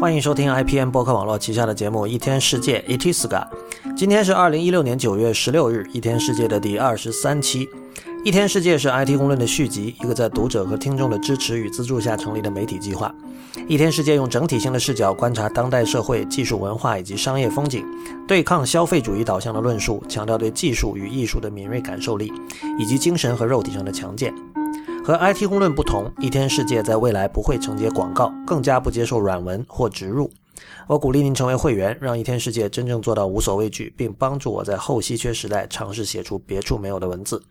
欢迎收听 IPN 播客网络旗下的节目《一天世界 Itiska》。今天是二零一六年九月十六日，《一天世界》的第二十三期。《一天世界》是 IT 公论的续集，一个在读者和听众的支持与资助下成立的媒体计划。《一天世界》用整体性的视角观察当代社会、技术文化以及商业风景，对抗消费主义导向的论述，强调对技术与艺术的敏锐感受力，以及精神和肉体上的强健。和 IT 公论不同，一天世界在未来不会承接广告，更加不接受软文或植入。我鼓励您成为会员，让一天世界真正做到无所畏惧，并帮助我在后稀缺时代尝试写出别处没有的文字。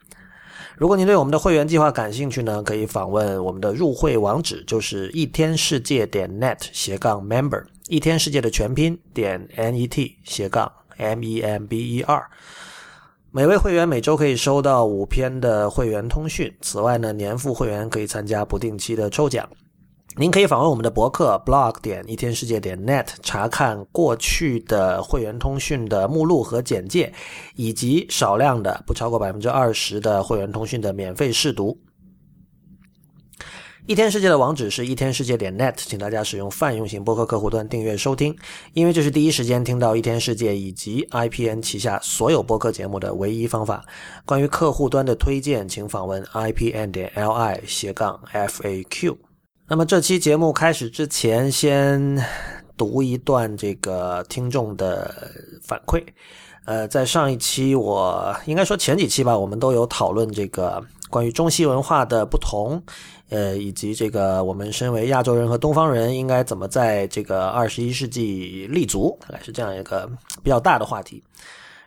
如果您对我们的会员计划感兴趣呢，可以访问我们的入会网址，就是一天世界点 net 斜杠 member，一天世界的全拼点 net 斜杠 m e m b e r。每位会员每周可以收到五篇的会员通讯。此外呢，年付会员可以参加不定期的抽奖。您可以访问我们的博客 blog 点一天世界点 net 查看过去的会员通讯的目录和简介，以及少量的不超过百分之二十的会员通讯的免费试读。一天世界的网址是一天世界点 net，请大家使用泛用型播客客户端订阅收听，因为这是第一时间听到一天世界以及 IPN 旗下所有播客节目的唯一方法。关于客户端的推荐，请访问 IPN 点 LI 斜杠 FAQ。那么这期节目开始之前，先读一段这个听众的反馈。呃，在上一期，我应该说前几期吧，我们都有讨论这个关于中西文化的不同。呃，以及这个我们身为亚洲人和东方人应该怎么在这个二十一世纪立足，大概是这样一个比较大的话题。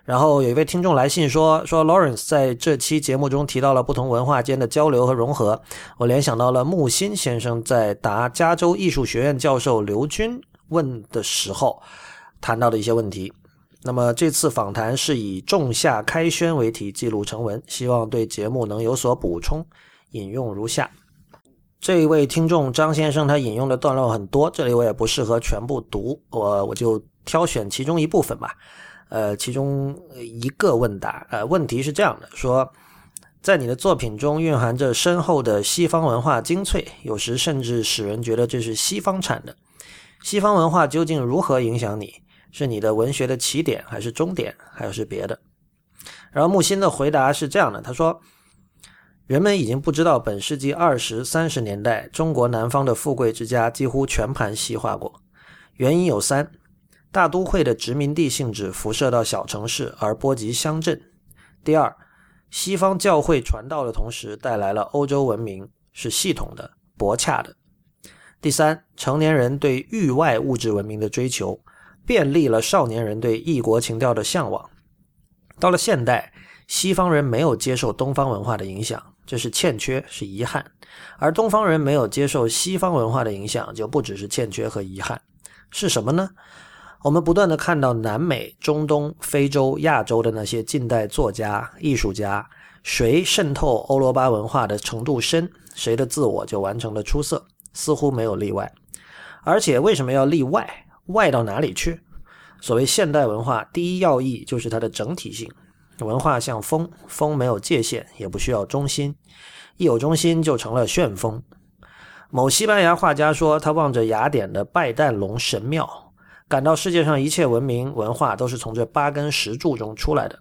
然后有一位听众来信说，说 Lawrence 在这期节目中提到了不同文化间的交流和融合，我联想到了木心先生在答加州艺术学院教授刘军问的时候谈到的一些问题。那么这次访谈是以仲夏开轩为题记录成文，希望对节目能有所补充。引用如下。这一位听众张先生，他引用的段落很多，这里我也不适合全部读，我我就挑选其中一部分吧。呃，其中一个问答，呃，问题是这样的：说，在你的作品中蕴含着深厚的西方文化精粹，有时甚至使人觉得这是西方产的。西方文化究竟如何影响你？是你的文学的起点，还是终点，还是别的？然后木心的回答是这样的，他说。人们已经不知道本世纪二十三十年代中国南方的富贵之家几乎全盘西化过，原因有三：大都会的殖民地性质辐射到小城市而波及乡镇；第二，西方教会传道的同时带来了欧洲文明，是系统的、博洽的；第三，成年人对域外物质文明的追求，便利了少年人对异国情调的向往。到了现代，西方人没有接受东方文化的影响。这是欠缺，是遗憾，而东方人没有接受西方文化的影响，就不只是欠缺和遗憾，是什么呢？我们不断的看到南美、中东、非洲、亚洲的那些近代作家、艺术家，谁渗透欧罗巴文化的程度深，谁的自我就完成了出色，似乎没有例外。而且为什么要例外？外到哪里去？所谓现代文化，第一要义就是它的整体性。文化像风，风没有界限，也不需要中心，一有中心就成了旋风。某西班牙画家说，他望着雅典的拜旦龙神庙，感到世界上一切文明文化都是从这八根石柱中出来的。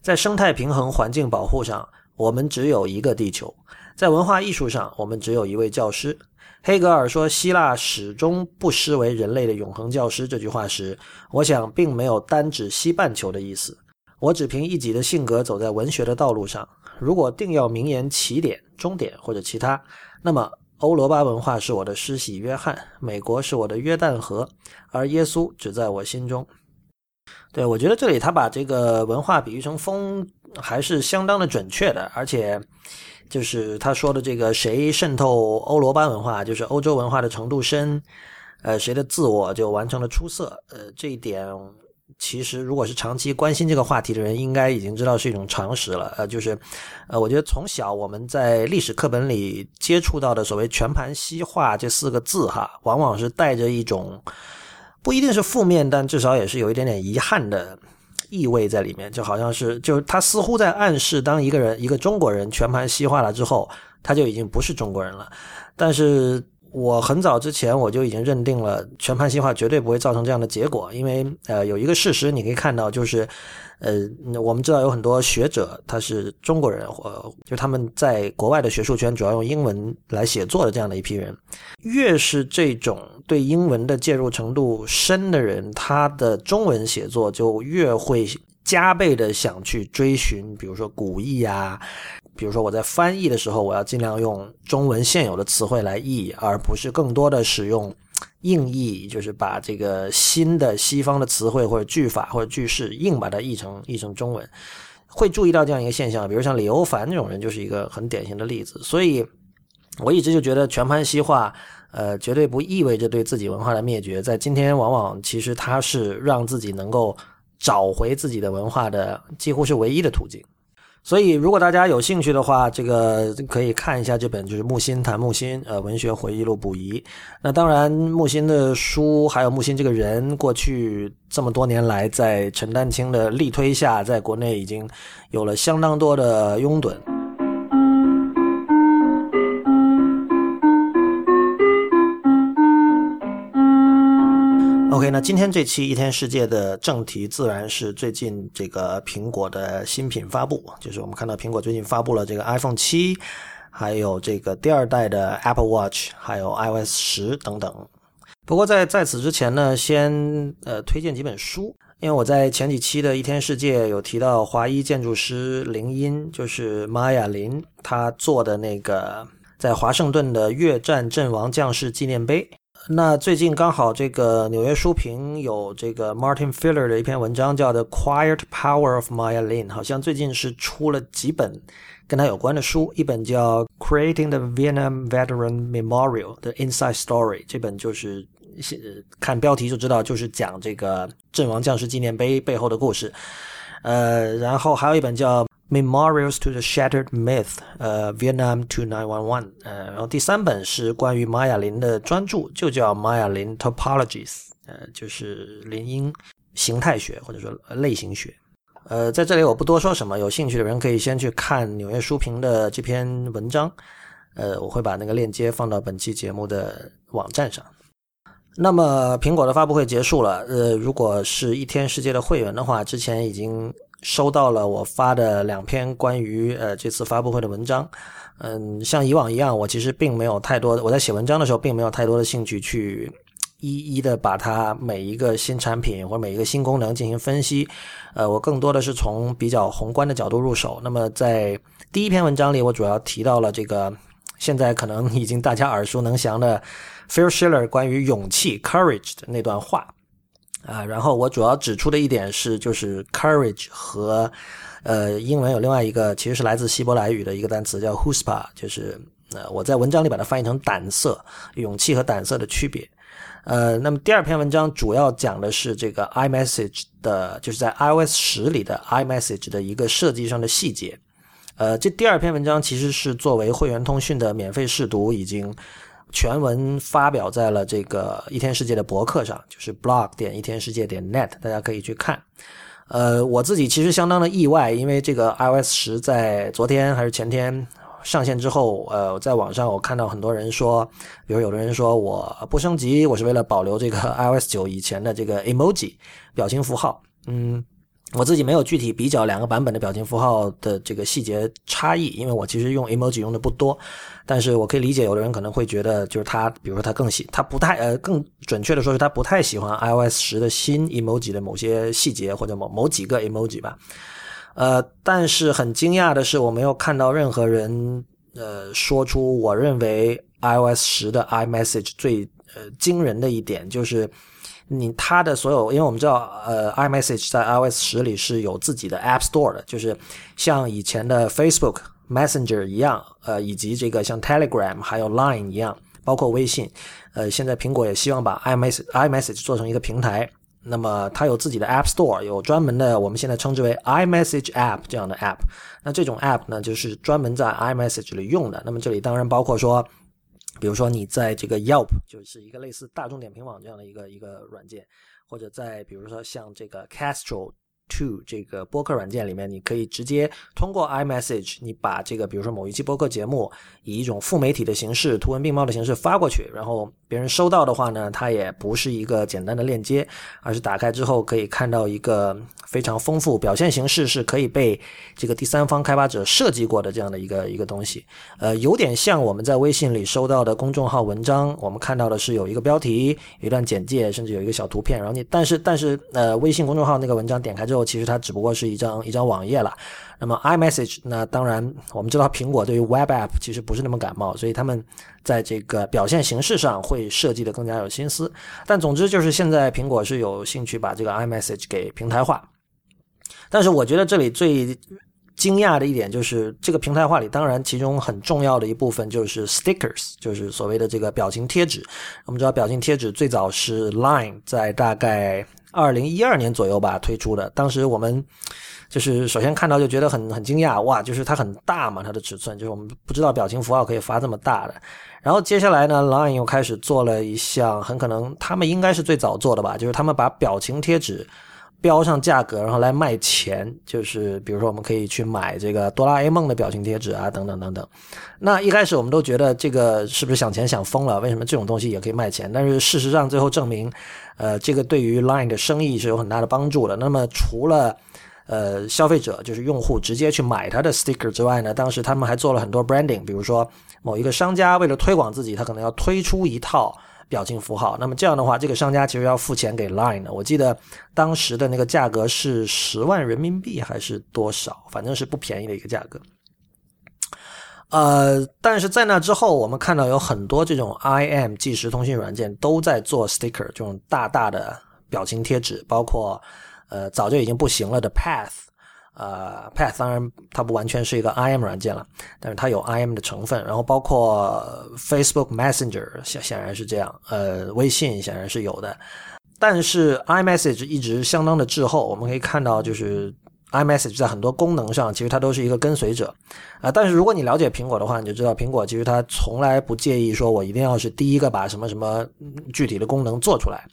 在生态平衡、环境保护上，我们只有一个地球；在文化艺术上，我们只有一位教师。黑格尔说希腊始终不失为人类的永恒教师这句话时，我想并没有单指西半球的意思。我只凭一己的性格走在文学的道路上。如果定要名言起点、终点或者其他，那么欧罗巴文化是我的施洗约翰，美国是我的约旦河，而耶稣只在我心中。对我觉得这里他把这个文化比喻成风，还是相当的准确的。而且就是他说的这个谁渗透欧罗巴文化，就是欧洲文化的程度深，呃，谁的自我就完成了出色。呃，这一点。其实，如果是长期关心这个话题的人，应该已经知道是一种常识了。呃，就是，呃，我觉得从小我们在历史课本里接触到的所谓“全盘西化”这四个字，哈，往往是带着一种不一定是负面，但至少也是有一点点遗憾的意味在里面。就好像是，就是他似乎在暗示，当一个人一个中国人全盘西化了之后，他就已经不是中国人了。但是我很早之前我就已经认定了全盘西化绝对不会造成这样的结果，因为呃有一个事实你可以看到就是，呃我们知道有很多学者他是中国人，或就他们在国外的学术圈主要用英文来写作的这样的一批人，越是这种对英文的介入程度深的人，他的中文写作就越会加倍的想去追寻，比如说古意啊。比如说我在翻译的时候，我要尽量用中文现有的词汇来译，而不是更多的使用硬译，就是把这个新的西方的词汇或者句法或者句式硬把它译成译成中文。会注意到这样一个现象，比如像李欧凡这种人就是一个很典型的例子。所以我一直就觉得全盘西化，呃，绝对不意味着对自己文化的灭绝。在今天，往往其实它是让自己能够找回自己的文化的几乎是唯一的途径。所以，如果大家有兴趣的话，这个可以看一下这本就是木心谈木心，呃，文学回忆录补遗。那当然，木心的书还有木心这个人，过去这么多年来，在陈丹青的力推下，在国内已经有了相当多的拥趸。OK，那今天这期一天世界的正题自然是最近这个苹果的新品发布，就是我们看到苹果最近发布了这个 iPhone 七，还有这个第二代的 Apple Watch，还有 iOS 十等等。不过在在此之前呢，先呃推荐几本书，因为我在前几期的一天世界有提到华裔建筑师林荫，就是玛雅林，他做的那个在华盛顿的越战阵亡将士纪念碑。那最近刚好这个纽约书评有这个 Martin Filler 的一篇文章，叫《The Quiet Power of Maya Lin》，好像最近是出了几本跟他有关的书，一本叫《Creating the Vietnam Veteran Memorial: The Inside Story》，这本就是看标题就知道就是讲这个阵亡将士纪念碑背后的故事。呃，然后还有一本叫。Memorials to the Shattered Myth，呃，Vietnam to Nine One One，呃，然后第三本是关于玛雅林的专著，就叫玛雅林 Topologies，呃，就是林英形态学或者说类型学。呃，在这里我不多说什么，有兴趣的人可以先去看纽约书评的这篇文章，呃，我会把那个链接放到本期节目的网站上。那么苹果的发布会结束了，呃，如果是一天世界的会员的话，之前已经。收到了我发的两篇关于呃这次发布会的文章，嗯，像以往一样，我其实并没有太多的我在写文章的时候并没有太多的兴趣去一一的把它每一个新产品或者每一个新功能进行分析，呃，我更多的是从比较宏观的角度入手。那么在第一篇文章里，我主要提到了这个现在可能已经大家耳熟能详的 Phil Schiller 关于勇气 courage 的那段话。啊，然后我主要指出的一点是，就是 courage 和，呃，英文有另外一个，其实是来自希伯来语的一个单词叫 huspa，就是呃，我在文章里把它翻译成胆色、勇气和胆色的区别。呃，那么第二篇文章主要讲的是这个 iMessage 的，就是在 iOS 十里的 iMessage 的一个设计上的细节。呃，这第二篇文章其实是作为会员通讯的免费试读已经。全文发表在了这个一天世界的博客上，就是 blog 点一天世界点 net，大家可以去看。呃，我自己其实相当的意外，因为这个 iOS 十在昨天还是前天上线之后，呃，在网上我看到很多人说，比如有的人说我不升级，我是为了保留这个 iOS 九以前的这个 emoji 表情符号，嗯。我自己没有具体比较两个版本的表情符号的这个细节差异，因为我其实用 emoji 用的不多，但是我可以理解有的人可能会觉得，就是他，比如说他更喜，他不太呃，更准确的说是他不太喜欢 iOS 十的新 emoji 的某些细节或者某某几个 emoji 吧。呃，但是很惊讶的是，我没有看到任何人呃说出我认为 iOS 十的 iMessage 最呃惊人的一点就是。你它的所有，因为我们知道，呃，iMessage 在 iOS 十里是有自己的 App Store 的，就是像以前的 Facebook Messenger 一样，呃，以及这个像 Telegram 还有 Line 一样，包括微信，呃，现在苹果也希望把 iMessage iMessage 做成一个平台，那么它有自己的 App Store，有专门的我们现在称之为 iMessage App 这样的 App，那这种 App 呢，就是专门在 iMessage 里用的，那么这里当然包括说。比如说，你在这个 Yelp 就是一个类似大众点评网这样的一个一个软件，或者在比如说像这个 Castro Two 这个播客软件里面，你可以直接通过 iMessage，你把这个比如说某一期播客节目以一种副媒体的形式、图文并茂的形式发过去，然后别人收到的话呢，它也不是一个简单的链接，而是打开之后可以看到一个非常丰富、表现形式是可以被这个第三方开发者设计过的这样的一个一个东西。呃，有点像我们在微信里收到的公众号文章，我们看到的是有一个标题、一段简介，甚至有一个小图片，然后你但是但是呃，微信公众号那个文章点开之后。其实它只不过是一张一张网页了。那么 iMessage，那当然我们知道苹果对于 Web App 其实不是那么感冒，所以他们在这个表现形式上会设计的更加有心思。但总之就是现在苹果是有兴趣把这个 iMessage 给平台化。但是我觉得这里最惊讶的一点就是这个平台化里，当然其中很重要的一部分就是 Stickers，就是所谓的这个表情贴纸。我们知道表情贴纸最早是 Line 在大概。二零一二年左右吧推出的，当时我们就是首先看到就觉得很很惊讶，哇，就是它很大嘛，它的尺寸就是我们不知道表情符号可以发这么大的。然后接下来呢，Line 又开始做了一项，很可能他们应该是最早做的吧，就是他们把表情贴纸。标上价格，然后来卖钱，就是比如说我们可以去买这个哆啦 A 梦的表情贴纸啊，等等等等。那一开始我们都觉得这个是不是想钱想疯了？为什么这种东西也可以卖钱？但是事实上最后证明，呃，这个对于 Line 的生意是有很大的帮助的。那么除了呃消费者就是用户直接去买它的 sticker 之外呢，当时他们还做了很多 branding，比如说某一个商家为了推广自己，他可能要推出一套。表情符号，那么这样的话，这个商家其实要付钱给 Line。我记得当时的那个价格是十万人民币还是多少，反正是不便宜的一个价格。呃，但是在那之后，我们看到有很多这种 IM 即时通讯软件都在做 sticker 这种大大的表情贴纸，包括呃早就已经不行了的 Path。呃，Path 当然它不完全是一个 IM 软件了，但是它有 IM 的成分。然后包括 Facebook Messenger 显显然是这样，呃，微信显然是有的。但是 iMessage 一直相当的滞后。我们可以看到，就是 iMessage 在很多功能上，其实它都是一个跟随者啊。但是如果你了解苹果的话，你就知道苹果其实它从来不介意说我一定要是第一个把什么什么具体的功能做出来。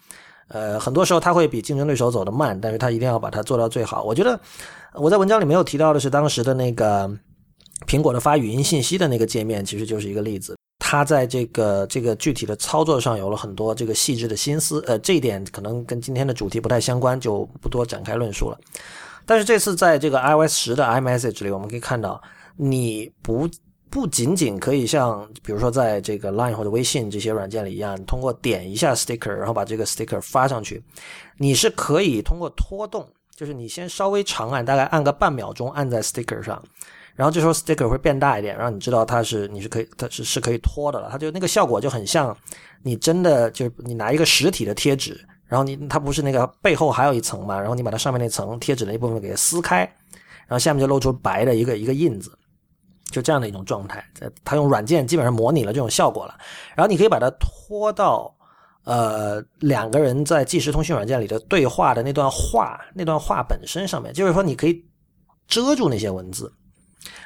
呃，很多时候它会比竞争对手走得慢，但是它一定要把它做到最好。我觉得。我在文章里没有提到的是，当时的那个苹果的发语音信息的那个界面，其实就是一个例子。它在这个这个具体的操作上有了很多这个细致的心思。呃，这一点可能跟今天的主题不太相关，就不多展开论述了。但是这次在这个 iOS 十的 iMessage 里，我们可以看到，你不不仅仅可以像比如说在这个 Line 或者微信这些软件里一样，通过点一下 sticker，然后把这个 sticker 发上去，你是可以通过拖动。就是你先稍微长按，大概按个半秒钟，按在 sticker 上，然后这时候 sticker 会变大一点，让你知道它是你是可以它是是可以拖的了。它就那个效果就很像你真的就是你拿一个实体的贴纸，然后你它不是那个背后还有一层嘛，然后你把它上面那层贴纸的一部分给撕开，然后下面就露出白的一个一个印子，就这样的一种状态。它用软件基本上模拟了这种效果了，然后你可以把它拖到。呃，两个人在即时通讯软件里的对话的那段话，那段话本身上面，就是说你可以遮住那些文字，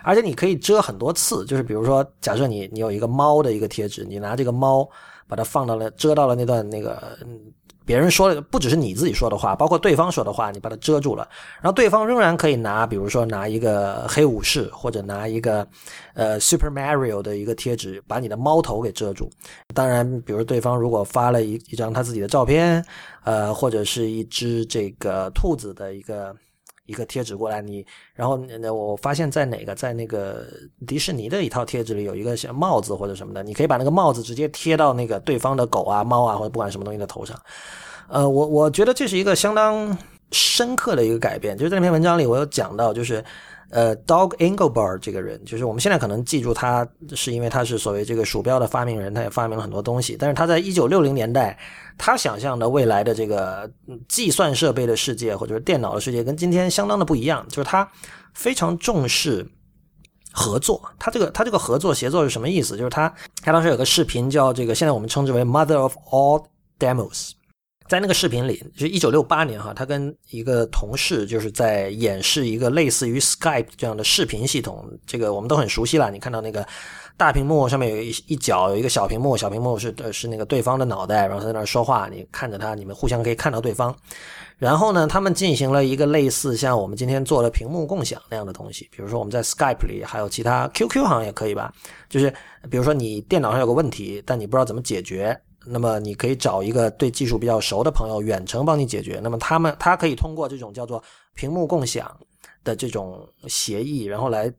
而且你可以遮很多次。就是比如说，假设你你有一个猫的一个贴纸，你拿这个猫把它放到了遮到了那段那个。别人说的不只是你自己说的话，包括对方说的话，你把它遮住了，然后对方仍然可以拿，比如说拿一个黑武士，或者拿一个呃 Super Mario 的一个贴纸，把你的猫头给遮住。当然，比如对方如果发了一一张他自己的照片，呃，或者是一只这个兔子的一个。一个贴纸过来，你然后那我发现，在哪个在那个迪士尼的一套贴纸里有一个像帽子或者什么的，你可以把那个帽子直接贴到那个对方的狗啊、猫啊或者不管什么东西的头上。呃，我我觉得这是一个相当深刻的一个改变，就是在那篇文章里我有讲到，就是。呃，Dog Engelbart 这个人，就是我们现在可能记住他，是因为他是所谓这个鼠标的发明人，他也发明了很多东西。但是他在一九六零年代，他想象的未来的这个计算设备的世界，或者是电脑的世界，跟今天相当的不一样。就是他非常重视合作。他这个他这个合作协作是什么意思？就是他他当时有个视频叫这个，现在我们称之为 Mother of All Demos。在那个视频里，就是一九六八年哈，他跟一个同事就是在演示一个类似于 Skype 这样的视频系统。这个我们都很熟悉了。你看到那个大屏幕上面有一一角有一个小屏幕，小屏幕是是那个对方的脑袋，然后在那儿说话，你看着他，你们互相可以看到对方。然后呢，他们进行了一个类似像我们今天做的屏幕共享那样的东西，比如说我们在 Skype 里，还有其他 QQ 好像也可以吧。就是比如说你电脑上有个问题，但你不知道怎么解决，那么你可以找一个对技术比较熟的朋友远程帮你解决。那么他们他可以通过这种叫做屏幕共享的这种协议，然后来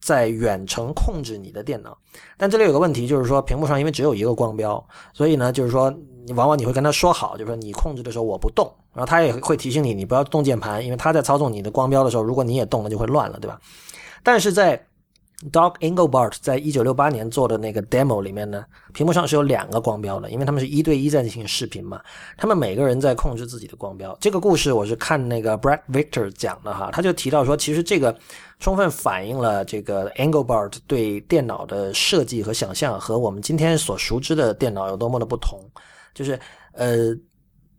在远程控制你的电脑。但这里有个问题，就是说屏幕上因为只有一个光标，所以呢，就是说你往往你会跟他说好，就是说你控制的时候我不动。然后他也会提醒你，你不要动键盘，因为他在操纵你的光标的时候，如果你也动了，就会乱了，对吧？但是在 Doug Engelbart 在一九六八年做的那个 demo 里面呢，屏幕上是有两个光标的，因为他们是一对一在进行视频嘛，他们每个人在控制自己的光标。这个故事我是看那个 Brad Victor 讲的哈，他就提到说，其实这个充分反映了这个 Engelbart 对电脑的设计和想象和我们今天所熟知的电脑有多么的不同，就是呃。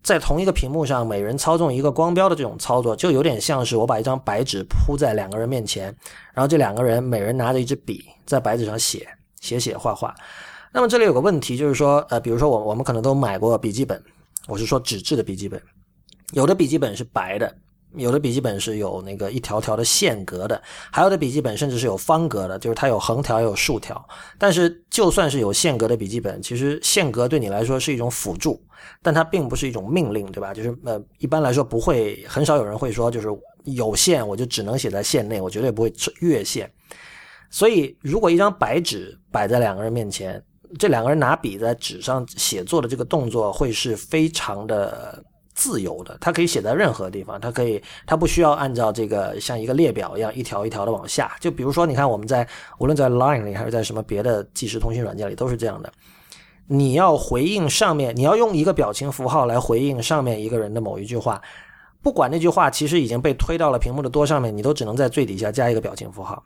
在同一个屏幕上，每人操纵一个光标的这种操作，就有点像是我把一张白纸铺在两个人面前，然后这两个人每人拿着一支笔在白纸上写写写画画。那么这里有个问题，就是说，呃，比如说我我们可能都买过笔记本，我是说纸质的笔记本，有的笔记本是白的。有的笔记本是有那个一条条的线格的，还有的笔记本甚至是有方格的，就是它有横条有竖条。但是就算是有线格的笔记本，其实线格对你来说是一种辅助，但它并不是一种命令，对吧？就是呃，一般来说不会，很少有人会说，就是有线我就只能写在线内，我绝对不会越线。所以，如果一张白纸摆在两个人面前，这两个人拿笔在纸上写作的这个动作会是非常的。自由的，它可以写在任何地方，它可以，它不需要按照这个像一个列表一样一条一条的往下。就比如说，你看我们在无论在 Line 里还是在什么别的即时通讯软件里，都是这样的。你要回应上面，你要用一个表情符号来回应上面一个人的某一句话，不管那句话其实已经被推到了屏幕的多上面，你都只能在最底下加一个表情符号。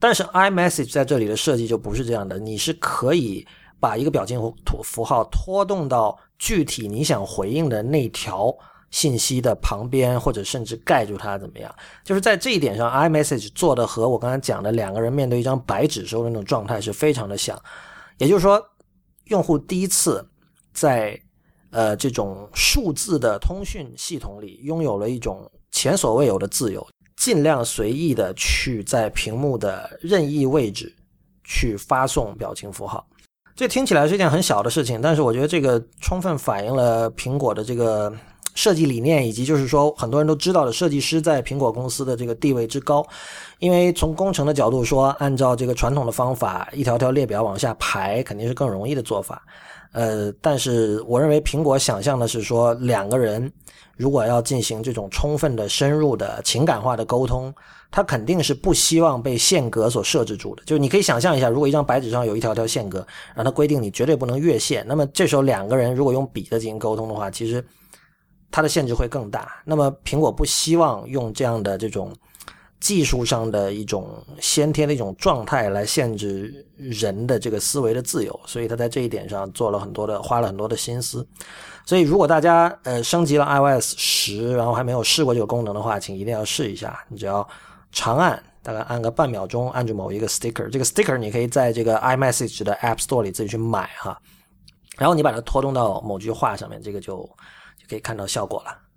但是 iMessage 在这里的设计就不是这样的，你是可以把一个表情符符号拖动到。具体你想回应的那条信息的旁边，或者甚至盖住它，怎么样？就是在这一点上，iMessage 做的和我刚才讲的两个人面对一张白纸时候的那种状态是非常的像。也就是说，用户第一次在呃这种数字的通讯系统里拥有了一种前所未有的自由，尽量随意的去在屏幕的任意位置去发送表情符号。这听起来是一件很小的事情，但是我觉得这个充分反映了苹果的这个设计理念，以及就是说很多人都知道的设计师在苹果公司的这个地位之高。因为从工程的角度说，按照这个传统的方法，一条条列表往下排肯定是更容易的做法。呃，但是我认为苹果想象的是说，两个人如果要进行这种充分的、深入的情感化的沟通。他肯定是不希望被线格所设置住的，就是你可以想象一下，如果一张白纸上有一条条线格，让它规定你绝对不能越线，那么这时候两个人如果用笔的进行沟通的话，其实它的限制会更大。那么苹果不希望用这样的这种技术上的一种先天的一种状态来限制人的这个思维的自由，所以他在这一点上做了很多的花了很多的心思。所以如果大家呃升级了 iOS 十，然后还没有试过这个功能的话，请一定要试一下。你只要长按，大概按个半秒钟，按住某一个 sticker，这个 sticker 你可以在这个 iMessage 的 App Store 里自己去买哈，然后你把它拖动到某句话上面，这个就就可以看到效果了。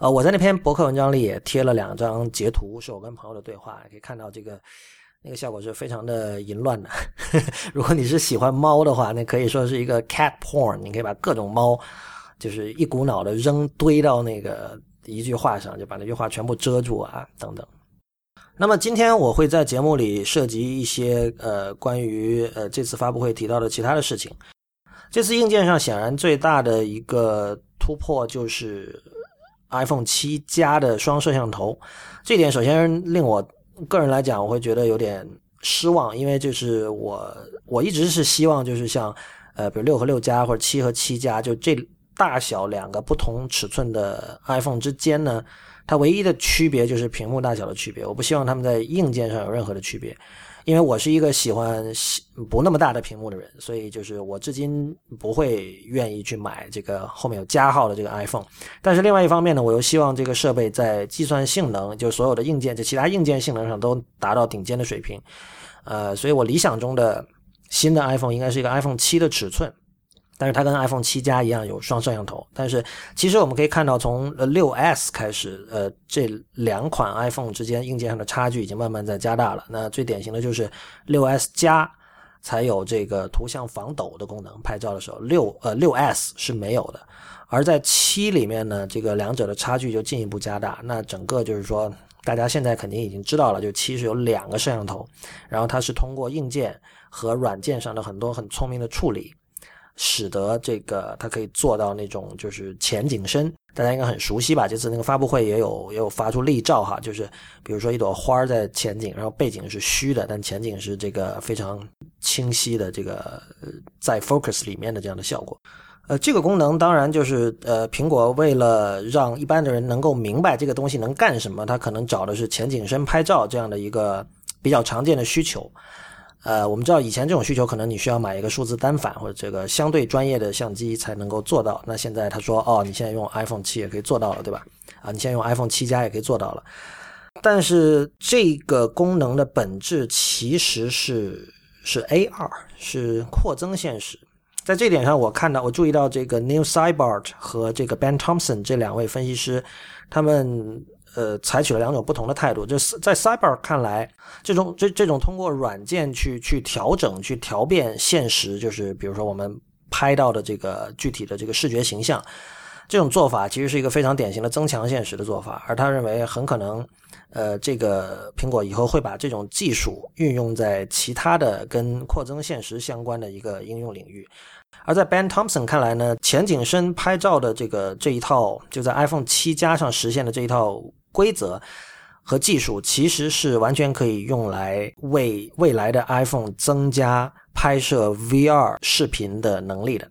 呃，我在那篇博客文章里也贴了两张截图，是我跟朋友的对话，可以看到这个那个效果是非常的淫乱的。如果你是喜欢猫的话，那可以说是一个 cat porn，你可以把各种猫就是一股脑的扔堆到那个一句话上，就把那句话全部遮住啊，等等。那么今天我会在节目里涉及一些呃关于呃这次发布会提到的其他的事情。这次硬件上显然最大的一个突破就是 iPhone 七加的双摄像头，这点首先令我个人来讲我会觉得有点失望，因为就是我我一直是希望就是像呃比如六和六加或者七和七加就这大小两个不同尺寸的 iPhone 之间呢。它唯一的区别就是屏幕大小的区别，我不希望他们在硬件上有任何的区别，因为我是一个喜欢不那么大的屏幕的人，所以就是我至今不会愿意去买这个后面有加号的这个 iPhone。但是另外一方面呢，我又希望这个设备在计算性能，就所有的硬件，就其他硬件性能上都达到顶尖的水平。呃，所以我理想中的新的 iPhone 应该是一个 iPhone 七的尺寸。但是它跟 iPhone 七加一样有双摄像头，但是其实我们可以看到，从六 S 开始，呃这两款 iPhone 之间硬件上的差距已经慢慢在加大了。那最典型的就是六 S 加才有这个图像防抖的功能，拍照的时候六呃六 S 是没有的。而在七里面呢，这个两者的差距就进一步加大。那整个就是说，大家现在肯定已经知道了，就七是有两个摄像头，然后它是通过硬件和软件上的很多很聪明的处理。使得这个它可以做到那种就是前景深，大家应该很熟悉吧？这次那个发布会也有也有发出例照哈，就是比如说一朵花在前景，然后背景是虚的，但前景是这个非常清晰的这个在 focus 里面的这样的效果。呃，这个功能当然就是呃，苹果为了让一般的人能够明白这个东西能干什么，它可能找的是前景深拍照这样的一个比较常见的需求。呃，我们知道以前这种需求可能你需要买一个数字单反或者这个相对专业的相机才能够做到。那现在他说，哦，你现在用 iPhone 七也可以做到了，对吧？啊，你现在用 iPhone 七加也可以做到了。但是这个功能的本质其实是是 AR，是扩增现实。在这点上，我看到我注意到这个 Neil Seibert 和这个 Ben Thompson 这两位分析师，他们。呃，采取了两种不同的态度。就是在 Cyber 看来，这种这这种通过软件去去调整、去调变现实，就是比如说我们拍到的这个具体的这个视觉形象，这种做法其实是一个非常典型的增强现实的做法。而他认为，很可能，呃，这个苹果以后会把这种技术运用在其他的跟扩增现实相关的一个应用领域。而在 Ben Thompson 看来呢，前景深拍照的这个这一套，就在 iPhone 七加上实现的这一套。规则和技术其实是完全可以用来为未来的 iPhone 增加拍摄 VR 视频的能力的。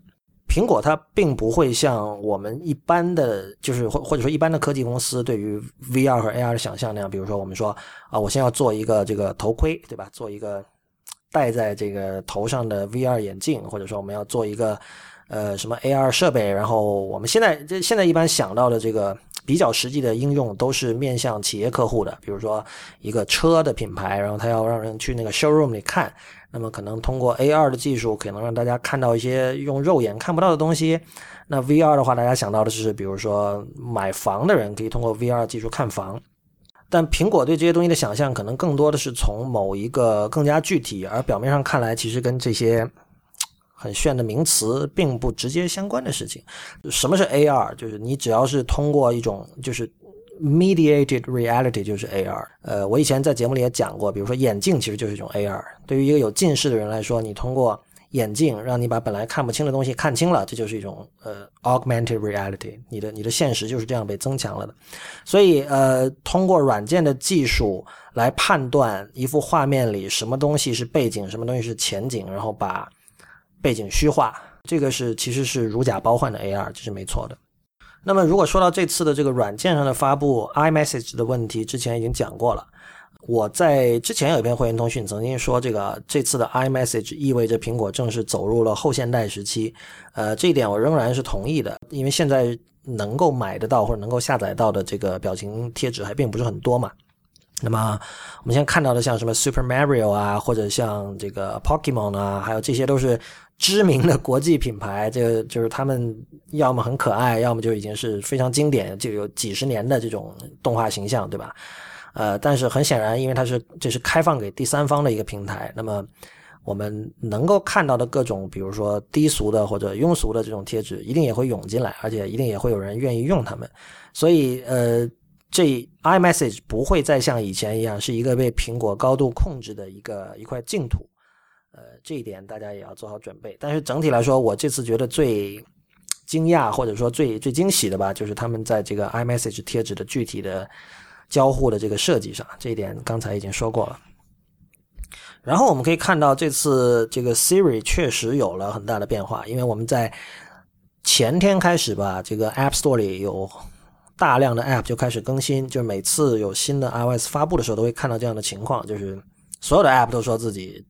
苹果它并不会像我们一般的，就是或或者说一般的科技公司对于 VR 和 AR 的想象那样，比如说我们说啊，我先要做一个这个头盔，对吧？做一个戴在这个头上的 VR 眼镜，或者说我们要做一个呃什么 AR 设备，然后我们现在这现在一般想到的这个。比较实际的应用都是面向企业客户的，比如说一个车的品牌，然后他要让人去那个 showroom 里看，那么可能通过 AR 的技术，可能让大家看到一些用肉眼看不到的东西。那 VR 的话，大家想到的是，比如说买房的人可以通过 VR 技术看房。但苹果对这些东西的想象，可能更多的是从某一个更加具体，而表面上看来，其实跟这些。很炫的名词，并不直接相关的事情。什么是 AR？就是你只要是通过一种就是 mediated reality，就是 AR。呃，我以前在节目里也讲过，比如说眼镜其实就是一种 AR。对于一个有近视的人来说，你通过眼镜让你把本来看不清的东西看清了，这就是一种呃 augmented reality。你的你的现实就是这样被增强了的。所以呃，通过软件的技术来判断一幅画面里什么东西是背景，什么东西是前景，然后把背景虚化，这个是其实是如假包换的 AR，这是没错的。那么如果说到这次的这个软件上的发布，iMessage 的问题，之前已经讲过了。我在之前有一篇会员通讯曾经说，这个这次的 iMessage 意味着苹果正式走入了后现代时期。呃，这一点我仍然是同意的，因为现在能够买得到或者能够下载到的这个表情贴纸还并不是很多嘛。那么我们现在看到的像什么 Super Mario 啊，或者像这个 Pokemon 啊，还有这些都是。知名的国际品牌，这个就是他们要么很可爱，要么就已经是非常经典，就有几十年的这种动画形象，对吧？呃，但是很显然，因为它是这是开放给第三方的一个平台，那么我们能够看到的各种，比如说低俗的或者庸俗的这种贴纸，一定也会涌进来，而且一定也会有人愿意用它们。所以，呃，这 iMessage 不会再像以前一样是一个被苹果高度控制的一个一块净土。呃，这一点大家也要做好准备。但是整体来说，我这次觉得最惊讶或者说最最惊喜的吧，就是他们在这个 iMessage 贴纸的具体的交互的这个设计上，这一点刚才已经说过了。然后我们可以看到，这次这个 Siri 确实有了很大的变化，因为我们在前天开始吧，这个 App Store 里有大量的 App 就开始更新，就每次有新的 iOS 发布的时候，都会看到这样的情况，就是。所有的 App 都说自己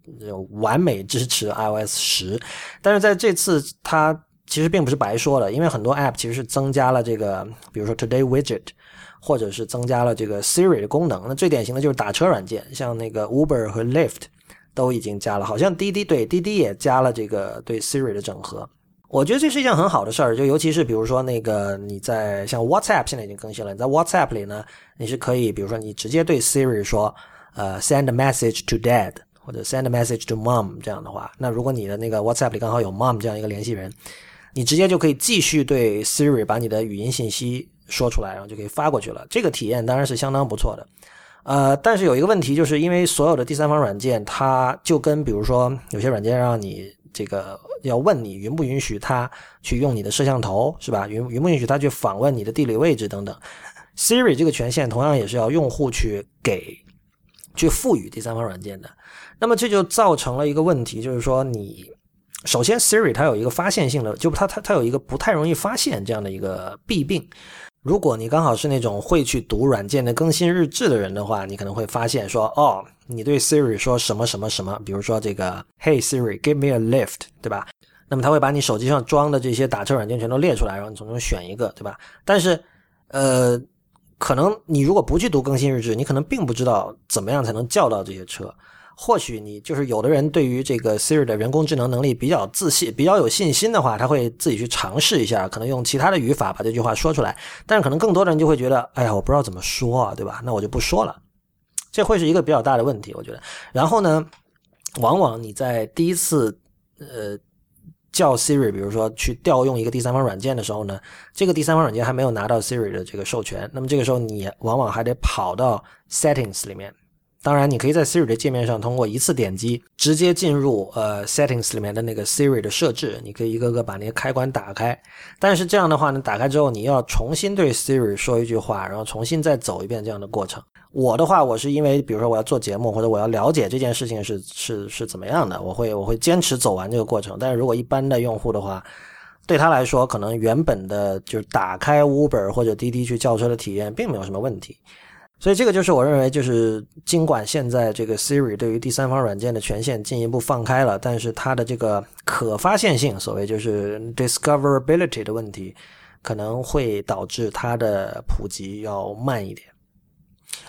完美支持 iOS 十，但是在这次它其实并不是白说的，因为很多 App 其实是增加了这个，比如说 Today Widget，或者是增加了这个 Siri 的功能。那最典型的就是打车软件，像那个 Uber 和 Lyft 都已经加了，好像滴滴对滴滴也加了这个对 Siri 的整合。我觉得这是一件很好的事儿，就尤其是比如说那个你在像 WhatsApp 现在已经更新了，你在 WhatsApp 里呢，你是可以比如说你直接对 Siri 说，呃，send a message to dad 或者 send a message to mom 这样的话，那如果你的那个 WhatsApp 里刚好有 mom 这样一个联系人，你直接就可以继续对 Siri 把你的语音信息说出来，然后就可以发过去了。这个体验当然是相当不错的。呃，但是有一个问题，就是因为所有的第三方软件，它就跟比如说有些软件让你这个要问你允不允许它去用你的摄像头，是吧？允允不允许它去访问你的地理位置等等。Siri 这个权限同样也是要用户去给、去赋予第三方软件的。那么这就造成了一个问题，就是说你首先 Siri 它有一个发现性的，就它它它有一个不太容易发现这样的一个弊病。如果你刚好是那种会去读软件的更新日志的人的话，你可能会发现说，哦，你对 Siri 说什么什么什么，比如说这个 Hey Siri，give me a lift，对吧？那么他会把你手机上装的这些打车软件全都列出来，然后你从中选一个，对吧？但是，呃，可能你如果不去读更新日志，你可能并不知道怎么样才能叫到这些车。或许你就是有的人对于这个 Siri 的人工智能能力比较自信、比较有信心的话，他会自己去尝试一下，可能用其他的语法把这句话说出来。但是可能更多的人就会觉得，哎呀，我不知道怎么说，对吧？那我就不说了。这会是一个比较大的问题，我觉得。然后呢，往往你在第一次呃叫 Siri，比如说去调用一个第三方软件的时候呢，这个第三方软件还没有拿到 Siri 的这个授权，那么这个时候你往往还得跑到 Settings 里面。当然，你可以在 Siri 的界面上通过一次点击直接进入呃 Settings 里面的那个 Siri 的设置，你可以一个个把那个开关打开。但是这样的话呢，打开之后你要重新对 Siri 说一句话，然后重新再走一遍这样的过程。我的话，我是因为比如说我要做节目或者我要了解这件事情是是是怎么样的，我会我会坚持走完这个过程。但是如果一般的用户的话，对他来说，可能原本的就是打开 Uber 或者滴滴去叫车的体验并没有什么问题。所以这个就是我认为，就是尽管现在这个 Siri 对于第三方软件的权限进一步放开了，但是它的这个可发现性，所谓就是 discoverability 的问题，可能会导致它的普及要慢一点。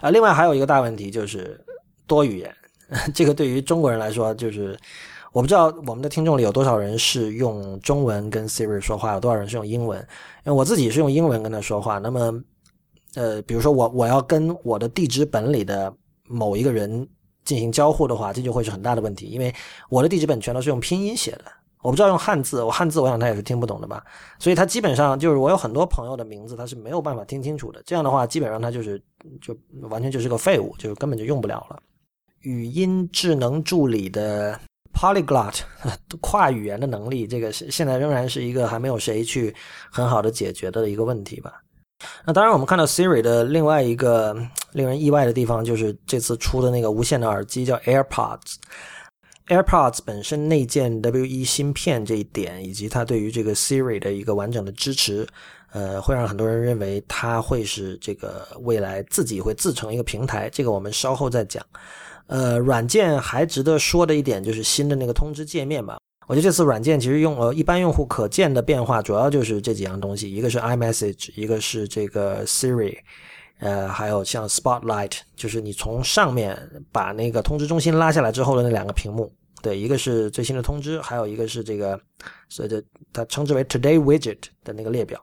啊，另外还有一个大问题就是多语言，这个对于中国人来说，就是我不知道我们的听众里有多少人是用中文跟 Siri 说话，有多少人是用英文。因为我自己是用英文跟他说话，那么。呃，比如说我我要跟我的地址本里的某一个人进行交互的话，这就会是很大的问题，因为我的地址本全都是用拼音写的，我不知道用汉字，我汉字我想他也是听不懂的吧，所以他基本上就是我有很多朋友的名字他是没有办法听清楚的，这样的话基本上他就是就完全就是个废物，就根本就用不了了。语音智能助理的 polyglot 跨语言的能力，这个是现在仍然是一个还没有谁去很好的解决的一个问题吧。那当然，我们看到 Siri 的另外一个令人意外的地方，就是这次出的那个无线的耳机叫 AirPods。AirPods 本身内建 W1 芯片这一点，以及它对于这个 Siri 的一个完整的支持，呃，会让很多人认为它会是这个未来自己会自成一个平台。这个我们稍后再讲。呃，软件还值得说的一点就是新的那个通知界面吧。我觉得这次软件其实用呃一般用户可见的变化主要就是这几样东西，一个是 iMessage，一个是这个 Siri，呃，还有像 Spotlight，就是你从上面把那个通知中心拉下来之后的那两个屏幕，对，一个是最新的通知，还有一个是这个，所以这它称之为 Today Widget 的那个列表。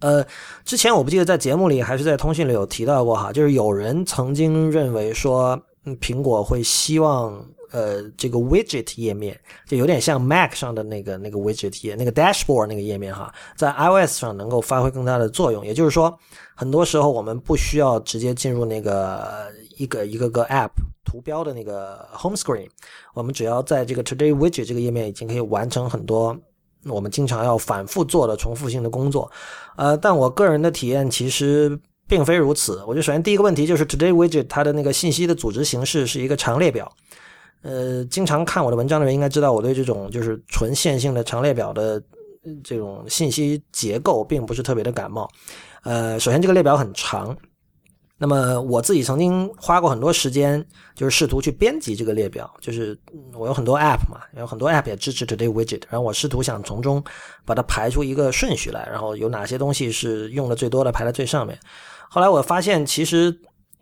呃，之前我不记得在节目里还是在通讯里有提到过哈，就是有人曾经认为说，苹果会希望。呃，这个 widget 页面就有点像 Mac 上的那个那个 widget 页，那个 dashboard 那个页面哈，在 iOS 上能够发挥更大的作用。也就是说，很多时候我们不需要直接进入那个一个一个个 app 图标的那个 home screen，我们只要在这个 Today widget 这个页面已经可以完成很多我们经常要反复做的重复性的工作。呃，但我个人的体验其实并非如此。我觉得首先第一个问题就是 Today widget 它的那个信息的组织形式是一个长列表。呃，经常看我的文章的人应该知道，我对这种就是纯线性的长列表的这种信息结构并不是特别的感冒。呃，首先这个列表很长，那么我自己曾经花过很多时间，就是试图去编辑这个列表。就是我有很多 App 嘛，有很多 App 也支持 Today Widget，然后我试图想从中把它排出一个顺序来，然后有哪些东西是用的最多的排在最上面。后来我发现，其实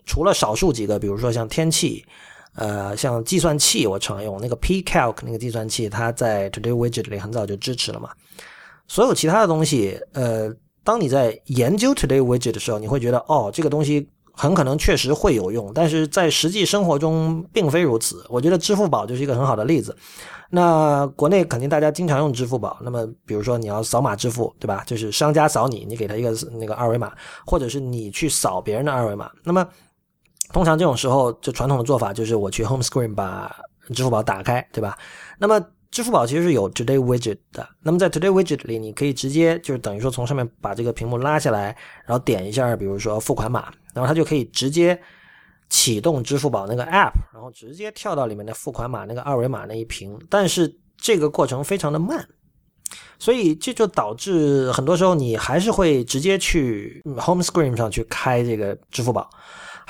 除了少数几个，比如说像天气。呃，像计算器我常用那个 Pcalc 那个计算器，它在 Today Widget 里很早就支持了嘛。所有其他的东西，呃，当你在研究 Today Widget 的时候，你会觉得哦，这个东西很可能确实会有用，但是在实际生活中并非如此。我觉得支付宝就是一个很好的例子。那国内肯定大家经常用支付宝，那么比如说你要扫码支付，对吧？就是商家扫你，你给他一个那个二维码，或者是你去扫别人的二维码。那么通常这种时候，就传统的做法就是我去 Home Screen 把支付宝打开，对吧？那么支付宝其实是有 Today Widget 的。那么在 Today Widget 里，你可以直接就是等于说从上面把这个屏幕拉下来，然后点一下，比如说付款码，然后它就可以直接启动支付宝那个 App，然后直接跳到里面的付款码那个二维码那一屏。但是这个过程非常的慢，所以这就导致很多时候你还是会直接去 Home Screen 上去开这个支付宝。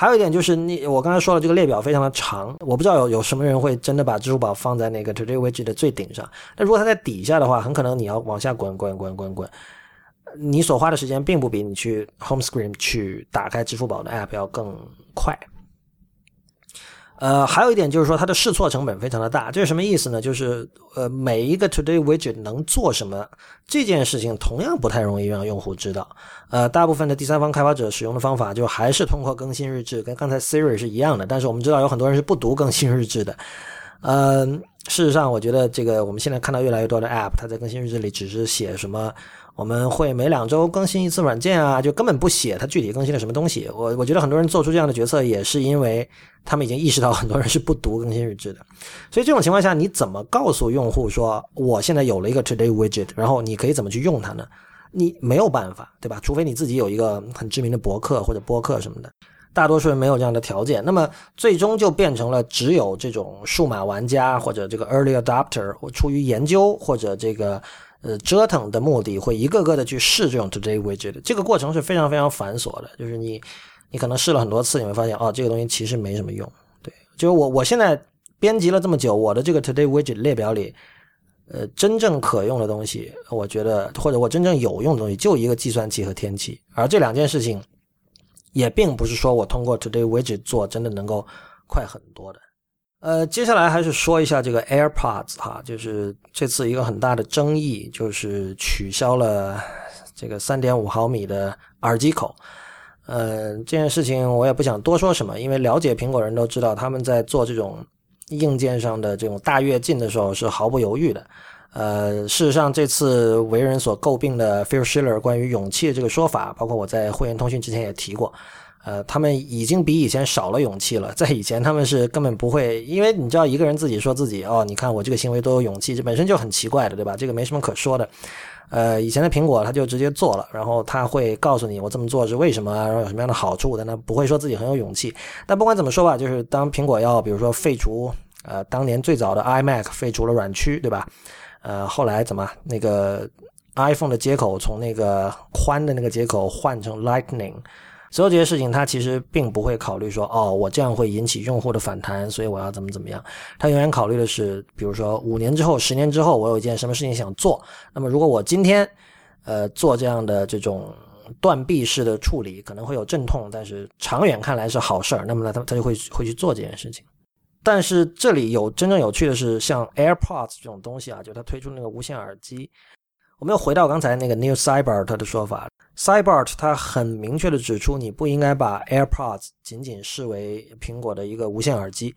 还有一点就是，你我刚才说了，这个列表非常的长，我不知道有有什么人会真的把支付宝放在那个 Today Widget 的最顶上。那如果它在底下的话，很可能你要往下滚滚滚滚滚，你所花的时间并不比你去 Home Screen 去打开支付宝的 App 要更快。呃，还有一点就是说，它的试错成本非常的大。这是什么意思呢？就是呃，每一个 Today Widget 能做什么这件事情，同样不太容易让用户知道。呃，大部分的第三方开发者使用的方法，就还是通过更新日志，跟刚才 Siri 是一样的。但是我们知道，有很多人是不读更新日志的。嗯，事实上，我觉得这个我们现在看到越来越多的 App，它在更新日志里只是写什么。我们会每两周更新一次软件啊，就根本不写它具体更新了什么东西。我我觉得很多人做出这样的决策，也是因为他们已经意识到很多人是不读更新日志的。所以这种情况下，你怎么告诉用户说我现在有了一个 Today Widget，然后你可以怎么去用它呢？你没有办法，对吧？除非你自己有一个很知名的博客或者播客什么的。大多数人没有这样的条件，那么最终就变成了只有这种数码玩家或者这个 Early Adopter，出于研究或者这个。呃，折腾的目的会一个个的去试这种 Today Widget，这个过程是非常非常繁琐的。就是你，你可能试了很多次，你会发现，哦，这个东西其实没什么用。对，就是我我现在编辑了这么久，我的这个 Today Widget 列表里，呃，真正可用的东西，我觉得或者我真正有用的东西，就一个计算器和天气。而这两件事情，也并不是说我通过 Today Widget 做，真的能够快很多的。呃，接下来还是说一下这个 AirPods 哈，就是这次一个很大的争议，就是取消了这个三点五毫米的耳机口。呃，这件事情我也不想多说什么，因为了解苹果人都知道，他们在做这种硬件上的这种大跃进的时候是毫不犹豫的。呃，事实上，这次为人所诟病的 Phil Schiller 关于勇气的这个说法，包括我在会员通讯之前也提过。呃，他们已经比以前少了勇气了。在以前，他们是根本不会，因为你知道，一个人自己说自己哦，你看我这个行为都有勇气，这本身就很奇怪的，对吧？这个没什么可说的。呃，以前的苹果他就直接做了，然后他会告诉你我这么做是为什么，然后有什么样的好处的，那不会说自己很有勇气。但不管怎么说吧，就是当苹果要比如说废除呃当年最早的 iMac 废除了软驱，对吧？呃，后来怎么那个 iPhone 的接口从那个宽的那个接口换成 Lightning。所有这些事情，他其实并不会考虑说，哦，我这样会引起用户的反弹，所以我要怎么怎么样。他永远考虑的是，比如说五年之后、十年之后，我有一件什么事情想做。那么，如果我今天，呃，做这样的这种断臂式的处理，可能会有阵痛，但是长远看来是好事儿。那么呢，他他就会会去做这件事情。但是这里有真正有趣的是，像 AirPods 这种东西啊，就他推出那个无线耳机。我们又回到刚才那个 New Cybert 的说法，Cybert 他很明确的指出，你不应该把 AirPods 仅仅视为苹果的一个无线耳机，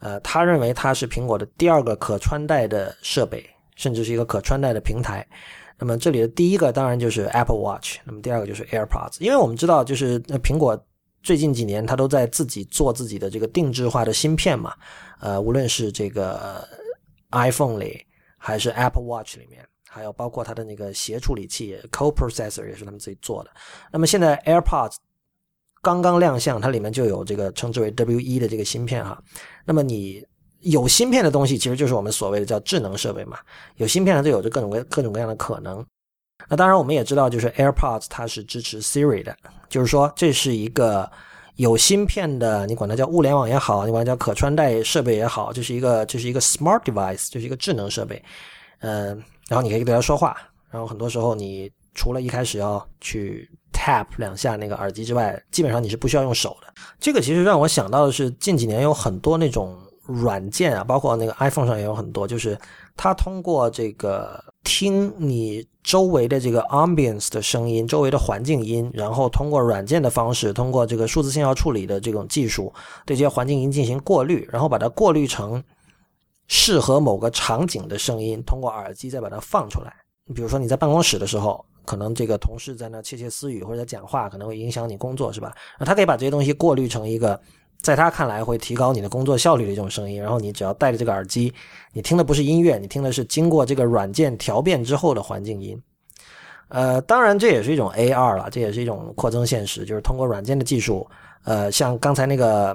呃，他认为它是苹果的第二个可穿戴的设备，甚至是一个可穿戴的平台。那么这里的第一个当然就是 Apple Watch，那么第二个就是 AirPods，因为我们知道，就是苹果最近几年它都在自己做自己的这个定制化的芯片嘛，呃，无论是这个 iPhone 里还是 Apple Watch 里面。还有包括它的那个协处理器 （co-processor） 也是他们自己做的。那么现在 AirPods 刚刚亮相，它里面就有这个称之为 W1 的这个芯片哈。那么你有芯片的东西，其实就是我们所谓的叫智能设备嘛。有芯片它就有着各种各各种各样的可能。那当然我们也知道，就是 AirPods 它是支持 Siri 的，就是说这是一个有芯片的，你管它叫物联网也好，你管它叫可穿戴设备也好，这是一个这是一个 smart device，就是一个智能设备。嗯。然后你可以对它说话，然后很多时候你除了一开始要去 tap 两下那个耳机之外，基本上你是不需要用手的。这个其实让我想到的是，近几年有很多那种软件啊，包括那个 iPhone 上也有很多，就是它通过这个听你周围的这个 ambience 的声音，周围的环境音，然后通过软件的方式，通过这个数字信号处理的这种技术，对这些环境音进行过滤，然后把它过滤成适合某个场景的声音，通过耳机再把它放出来。你比如说你在办公室的时候。可能这个同事在那窃窃私语或者在讲话，可能会影响你工作，是吧？那他可以把这些东西过滤成一个，在他看来会提高你的工作效率的一种声音。然后你只要戴着这个耳机，你听的不是音乐，你听的是经过这个软件调变之后的环境音。呃，当然这也是一种 AR 了，这也是一种扩增现实，就是通过软件的技术，呃，像刚才那个。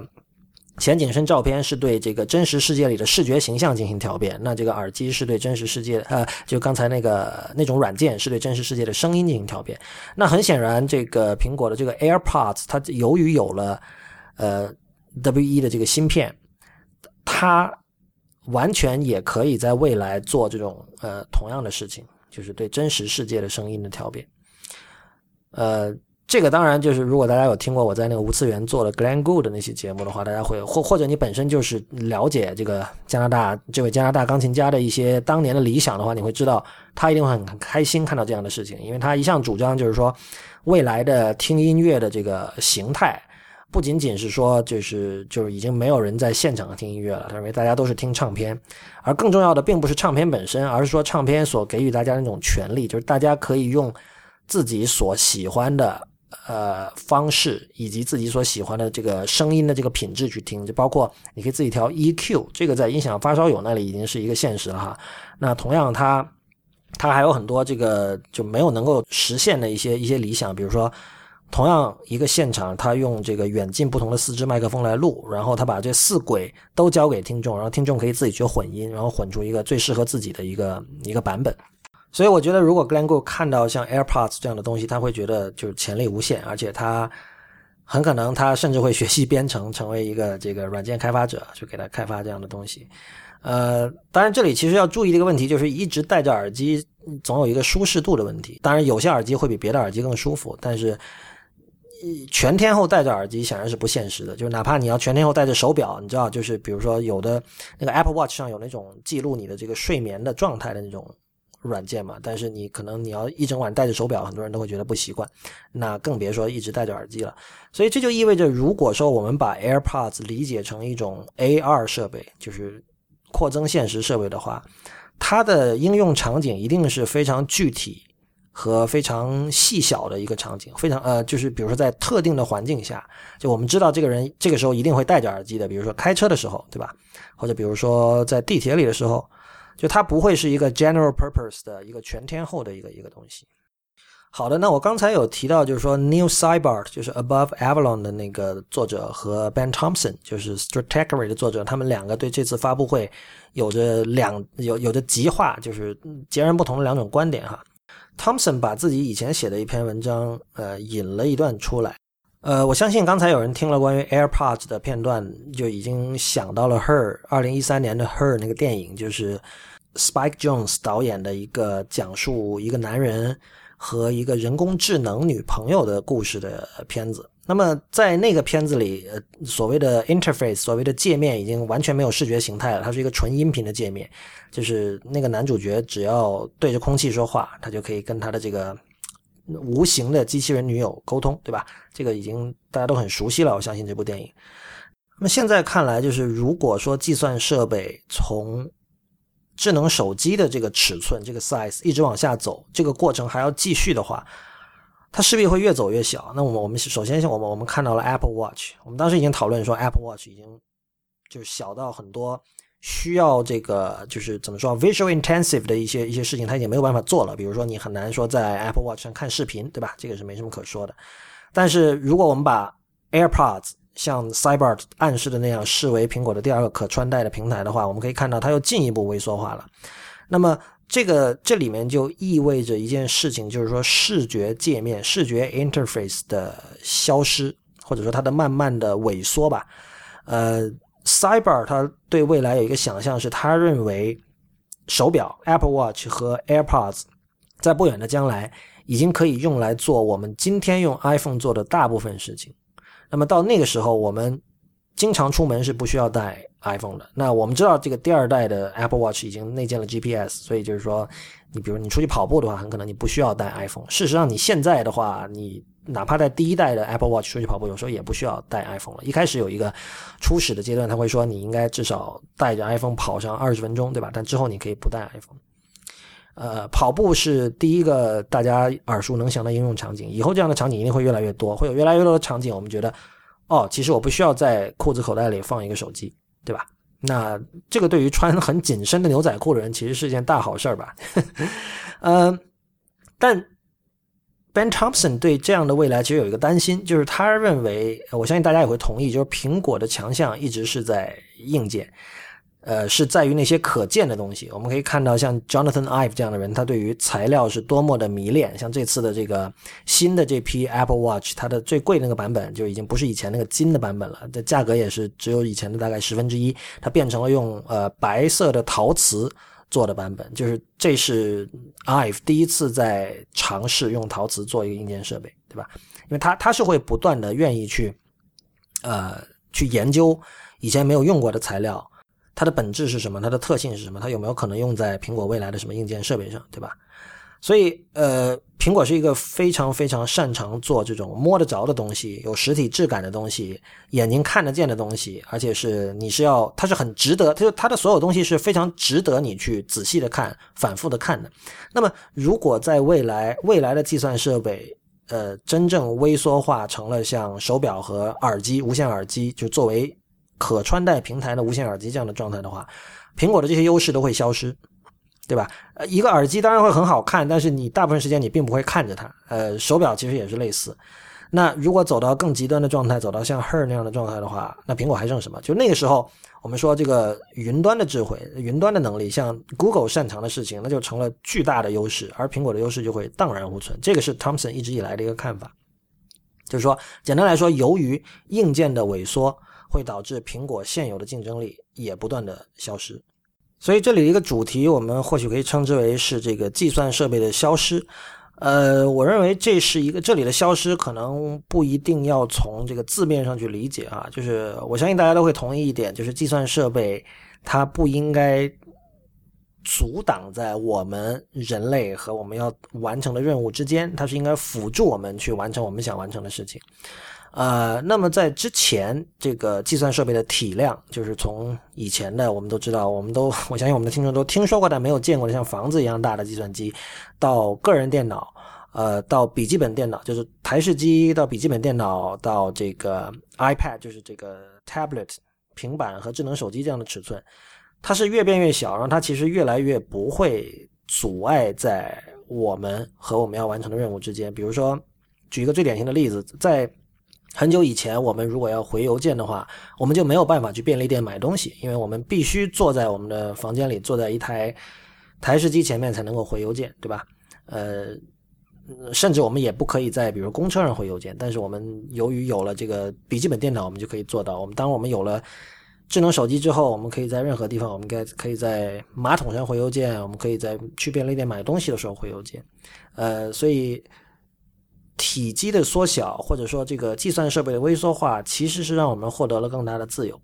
前景深照片是对这个真实世界里的视觉形象进行调变，那这个耳机是对真实世界，呃，就刚才那个那种软件是对真实世界的声音进行调变。那很显然，这个苹果的这个 AirPods，它由于有了呃 W1 的这个芯片，它完全也可以在未来做这种呃同样的事情，就是对真实世界的声音的调变，呃。这个当然就是，如果大家有听过我在那个无次元做的 Glenn Gould 那些节目的话，大家会或或者你本身就是了解这个加拿大这位加拿大钢琴家的一些当年的理想的话，你会知道他一定会很开心看到这样的事情，因为他一向主张就是说，未来的听音乐的这个形态不仅仅是说就是就是已经没有人在现场听音乐了，认为大家都是听唱片，而更重要的并不是唱片本身，而是说唱片所给予大家那种权利，就是大家可以用自己所喜欢的。呃，方式以及自己所喜欢的这个声音的这个品质去听，就包括你可以自己调 EQ，这个在音响发烧友那里已经是一个现实了哈。那同样，它它还有很多这个就没有能够实现的一些一些理想，比如说，同样一个现场，他用这个远近不同的四支麦克风来录，然后他把这四轨都交给听众，然后听众可以自己去混音，然后混出一个最适合自己的一个一个版本。所以我觉得，如果 g l e n g o 看到像 AirPods 这样的东西，他会觉得就是潜力无限，而且他很可能他甚至会学习编程，成为一个这个软件开发者，去给他开发这样的东西。呃，当然这里其实要注意的一个问题就是，一直戴着耳机总有一个舒适度的问题。当然，有些耳机会比别的耳机更舒服，但是全天候戴着耳机显然是不现实的。就是哪怕你要全天候戴着手表，你知道，就是比如说有的那个 Apple Watch 上有那种记录你的这个睡眠的状态的那种。软件嘛，但是你可能你要一整晚戴着手表，很多人都会觉得不习惯，那更别说一直戴着耳机了。所以这就意味着，如果说我们把 AirPods 理解成一种 AR 设备，就是扩增现实设备的话，它的应用场景一定是非常具体和非常细小的一个场景，非常呃，就是比如说在特定的环境下，就我们知道这个人这个时候一定会戴着耳机的，比如说开车的时候，对吧？或者比如说在地铁里的时候。就它不会是一个 general purpose 的一个全天候的一个一个东西。好的，那我刚才有提到，就是说 Neil Cybart 就是 Above Avalon 的那个作者和 Ben Thompson 就是 Strategy 的作者，他们两个对这次发布会有着两有有着极化，就是截然不同的两种观点哈。Thompson 把自己以前写的一篇文章，呃，引了一段出来。呃，我相信刚才有人听了关于 AirPods 的片段，就已经想到了 Her 二零一三年的 Her 那个电影，就是 Spike Jones 导演的一个讲述一个男人和一个人工智能女朋友的故事的片子。那么在那个片子里，呃，所谓的 interface，所谓的界面已经完全没有视觉形态了，它是一个纯音频的界面，就是那个男主角只要对着空气说话，他就可以跟他的这个。无形的机器人女友沟通，对吧？这个已经大家都很熟悉了。我相信这部电影。那么现在看来，就是如果说计算设备从智能手机的这个尺寸、这个 size 一直往下走，这个过程还要继续的话，它势必会越走越小。那我们我们首先我们我们看到了 Apple Watch，我们当时已经讨论说 Apple Watch 已经就是小到很多。需要这个就是怎么说，visual intensive 的一些一些事情，它已经没有办法做了。比如说，你很难说在 Apple Watch 上看视频，对吧？这个是没什么可说的。但是如果我们把 AirPods 像 Cybert 暗示的那样视为苹果的第二个可穿戴的平台的话，我们可以看到它又进一步微缩化了。那么这个这里面就意味着一件事情，就是说视觉界面、视觉 interface 的消失，或者说它的慢慢的萎缩吧。呃。Cyber 他对未来有一个想象，是他认为手表 Apple Watch 和 AirPods 在不远的将来已经可以用来做我们今天用 iPhone 做的大部分事情。那么到那个时候，我们经常出门是不需要带 iPhone 的。那我们知道，这个第二代的 Apple Watch 已经内建了 GPS，所以就是说，你比如你出去跑步的话，很可能你不需要带 iPhone。事实上，你现在的话，你哪怕在第一代的 Apple Watch 出去跑步，有时候也不需要带 iPhone 了。一开始有一个初始的阶段，他会说你应该至少带着 iPhone 跑上二十分钟，对吧？但之后你可以不带 iPhone。呃，跑步是第一个大家耳熟能详的应用场景，以后这样的场景一定会越来越多，会有越来越多的场景，我们觉得，哦，其实我不需要在裤子口袋里放一个手机，对吧？那这个对于穿很紧身的牛仔裤的人，其实是一件大好事儿吧？呃，但 Ben Thompson 对这样的未来其实有一个担心，就是他认为，我相信大家也会同意，就是苹果的强项一直是在硬件。呃，是在于那些可见的东西。我们可以看到，像 Jonathan Ive 这样的人，他对于材料是多么的迷恋。像这次的这个新的这批 Apple Watch，它的最贵那个版本就已经不是以前那个金的版本了，这价格也是只有以前的大概十分之一。它变成了用呃白色的陶瓷做的版本，就是这是 Ive 第一次在尝试用陶瓷做一个硬件设备，对吧？因为他他是会不断的愿意去呃去研究以前没有用过的材料。它的本质是什么？它的特性是什么？它有没有可能用在苹果未来的什么硬件设备上，对吧？所以，呃，苹果是一个非常非常擅长做这种摸得着的东西、有实体质感的东西、眼睛看得见的东西，而且是你是要，它是很值得，它就它的所有东西是非常值得你去仔细的看、反复的看的。那么，如果在未来未来的计算设备，呃，真正微缩化成了像手表和耳机、无线耳机，就作为。可穿戴平台的无线耳机这样的状态的话，苹果的这些优势都会消失，对吧？呃，一个耳机当然会很好看，但是你大部分时间你并不会看着它。呃，手表其实也是类似。那如果走到更极端的状态，走到像 Her 那样的状态的话，那苹果还剩什么？就那个时候，我们说这个云端的智慧、云端的能力，像 Google 擅长的事情，那就成了巨大的优势，而苹果的优势就会荡然无存。这个是 Thompson 一直以来的一个看法，就是说，简单来说，由于硬件的萎缩。会导致苹果现有的竞争力也不断的消失，所以这里一个主题，我们或许可以称之为是这个计算设备的消失。呃，我认为这是一个这里的消失，可能不一定要从这个字面上去理解啊。就是我相信大家都会同意一点，就是计算设备它不应该阻挡在我们人类和我们要完成的任务之间，它是应该辅助我们去完成我们想完成的事情。呃，那么在之前，这个计算设备的体量，就是从以前的我们都知道，我们都我相信我们的听众都听说过但没有见过的像房子一样大的计算机，到个人电脑，呃，到笔记本电脑，就是台式机到笔记本电脑，到这个 iPad，就是这个 tablet 平板和智能手机这样的尺寸，它是越变越小，然后它其实越来越不会阻碍在我们和我们要完成的任务之间。比如说，举一个最典型的例子，在很久以前，我们如果要回邮件的话，我们就没有办法去便利店买东西，因为我们必须坐在我们的房间里，坐在一台台式机前面才能够回邮件，对吧？呃，甚至我们也不可以在比如公车上回邮件，但是我们由于有了这个笔记本电脑，我们就可以做到。我们当我们有了智能手机之后，我们可以在任何地方，我们该可以在马桶上回邮件，我们可以在去便利店买东西的时候回邮件。呃，所以。体积的缩小，或者说这个计算设备的微缩化，其实是让我们获得了更大的自由。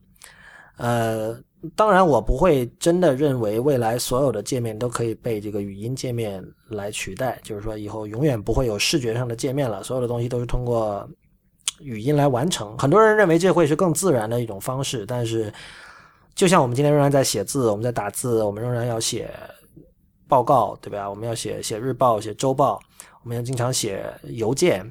呃，当然，我不会真的认为未来所有的界面都可以被这个语音界面来取代，就是说以后永远不会有视觉上的界面了，所有的东西都是通过语音来完成。很多人认为这会是更自然的一种方式，但是就像我们今天仍然在写字，我们在打字，我们仍然要写报告，对吧？我们要写写日报、写周报。我们要经常写邮件，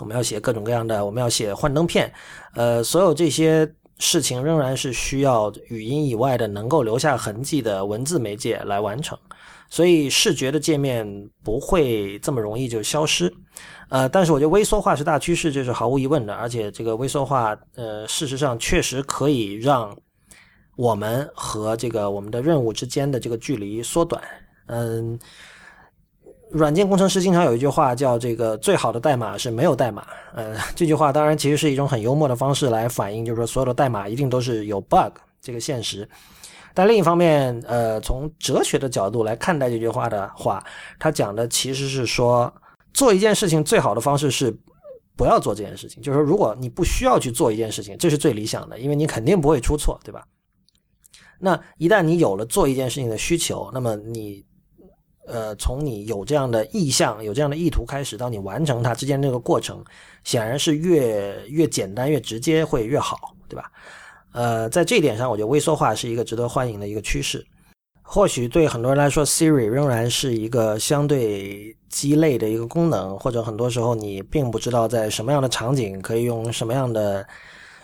我们要写各种各样的，我们要写幻灯片，呃，所有这些事情仍然是需要语音以外的能够留下痕迹的文字媒介来完成，所以视觉的界面不会这么容易就消失，呃，但是我觉得微缩化是大趋势，这是毫无疑问的，而且这个微缩化，呃，事实上确实可以让我们和这个我们的任务之间的这个距离缩短，嗯。软件工程师经常有一句话叫“这个最好的代码是没有代码”。呃，这句话当然其实是一种很幽默的方式来反映，就是说所有的代码一定都是有 bug 这个现实。但另一方面，呃，从哲学的角度来看待这句话的话，他讲的其实是说，做一件事情最好的方式是不要做这件事情。就是说，如果你不需要去做一件事情，这是最理想的，因为你肯定不会出错，对吧？那一旦你有了做一件事情的需求，那么你，呃，从你有这样的意向、有这样的意图开始，到你完成它之间这个过程，显然是越越简单、越直接会越好，对吧？呃，在这一点上，我觉得微缩化是一个值得欢迎的一个趋势。或许对很多人来说，Siri 仍然是一个相对鸡肋的一个功能，或者很多时候你并不知道在什么样的场景可以用什么样的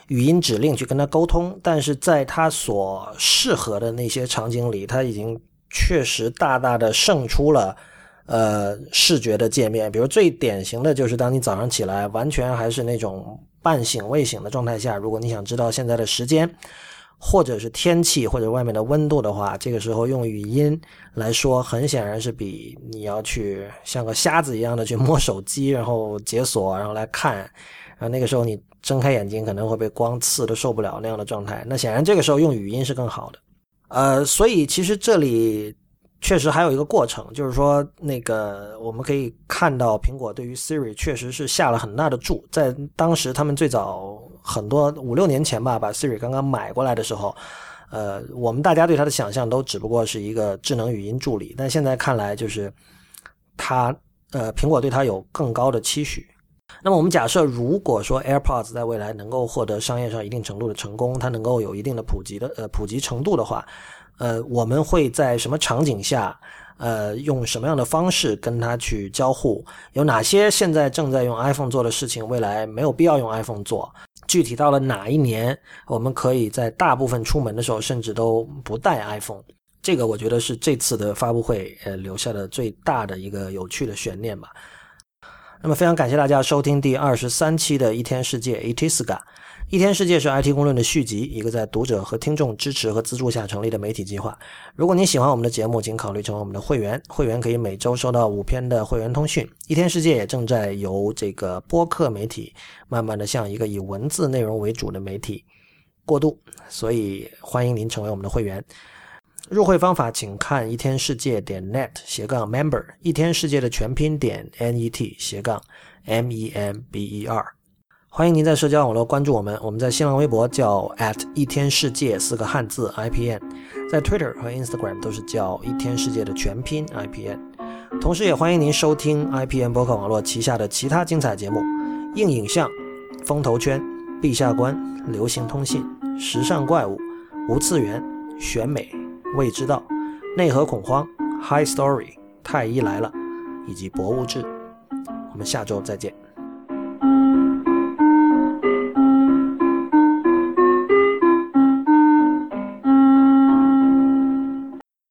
语音指令去跟它沟通。但是在它所适合的那些场景里，它已经确实大大的胜出了呃视觉的界面。比如最典型的就是当你早上起来完全还是那种半醒未醒的状态下，如果你想知道现在的时间。或者是天气或者外面的温度的话，这个时候用语音来说，很显然是比你要去像个瞎子一样的去摸手机，然后解锁，然后来看，然后那个时候你睁开眼睛可能会被光刺的受不了那样的状态。那显然这个时候用语音是更好的。呃，所以其实这里。确实还有一个过程，就是说，那个我们可以看到，苹果对于 Siri 确实是下了很大的注。在当时，他们最早很多五六年前吧，把 Siri 刚刚买过来的时候，呃，我们大家对它的想象都只不过是一个智能语音助理。但现在看来，就是它，呃，苹果对它有更高的期许。那么，我们假设，如果说 AirPods 在未来能够获得商业上一定程度的成功，它能够有一定的普及的，呃，普及程度的话。呃，我们会在什么场景下，呃，用什么样的方式跟它去交互？有哪些现在正在用 iPhone 做的事情，未来没有必要用 iPhone 做？具体到了哪一年，我们可以在大部分出门的时候，甚至都不带 iPhone？这个我觉得是这次的发布会呃留下的最大的一个有趣的悬念吧。那么，非常感谢大家收听第二十三期的一天世界 Itiska。一天世界是 IT 公论的续集，一个在读者和听众支持和资助下成立的媒体计划。如果您喜欢我们的节目，请考虑成为我们的会员。会员可以每周收到五篇的会员通讯。一天世界也正在由这个播客媒体慢慢的向一个以文字内容为主的媒体过渡，所以欢迎您成为我们的会员。入会方法请看一天世界点 net 斜杠 member，一天世界的全拼点 net 斜杠 m e m b e r。欢迎您在社交网络关注我们，我们在新浪微博叫 at 一天世界四个汉字 IPN，在 Twitter 和 Instagram 都是叫一天世界的全拼 IPN。同时，也欢迎您收听 IPN 博客网络旗下的其他精彩节目：硬影像、风投圈、陛下观、流行通信、时尚怪物、无次元、选美、未知道、内核恐慌、High Story、太医来了，以及博物志。我们下周再见。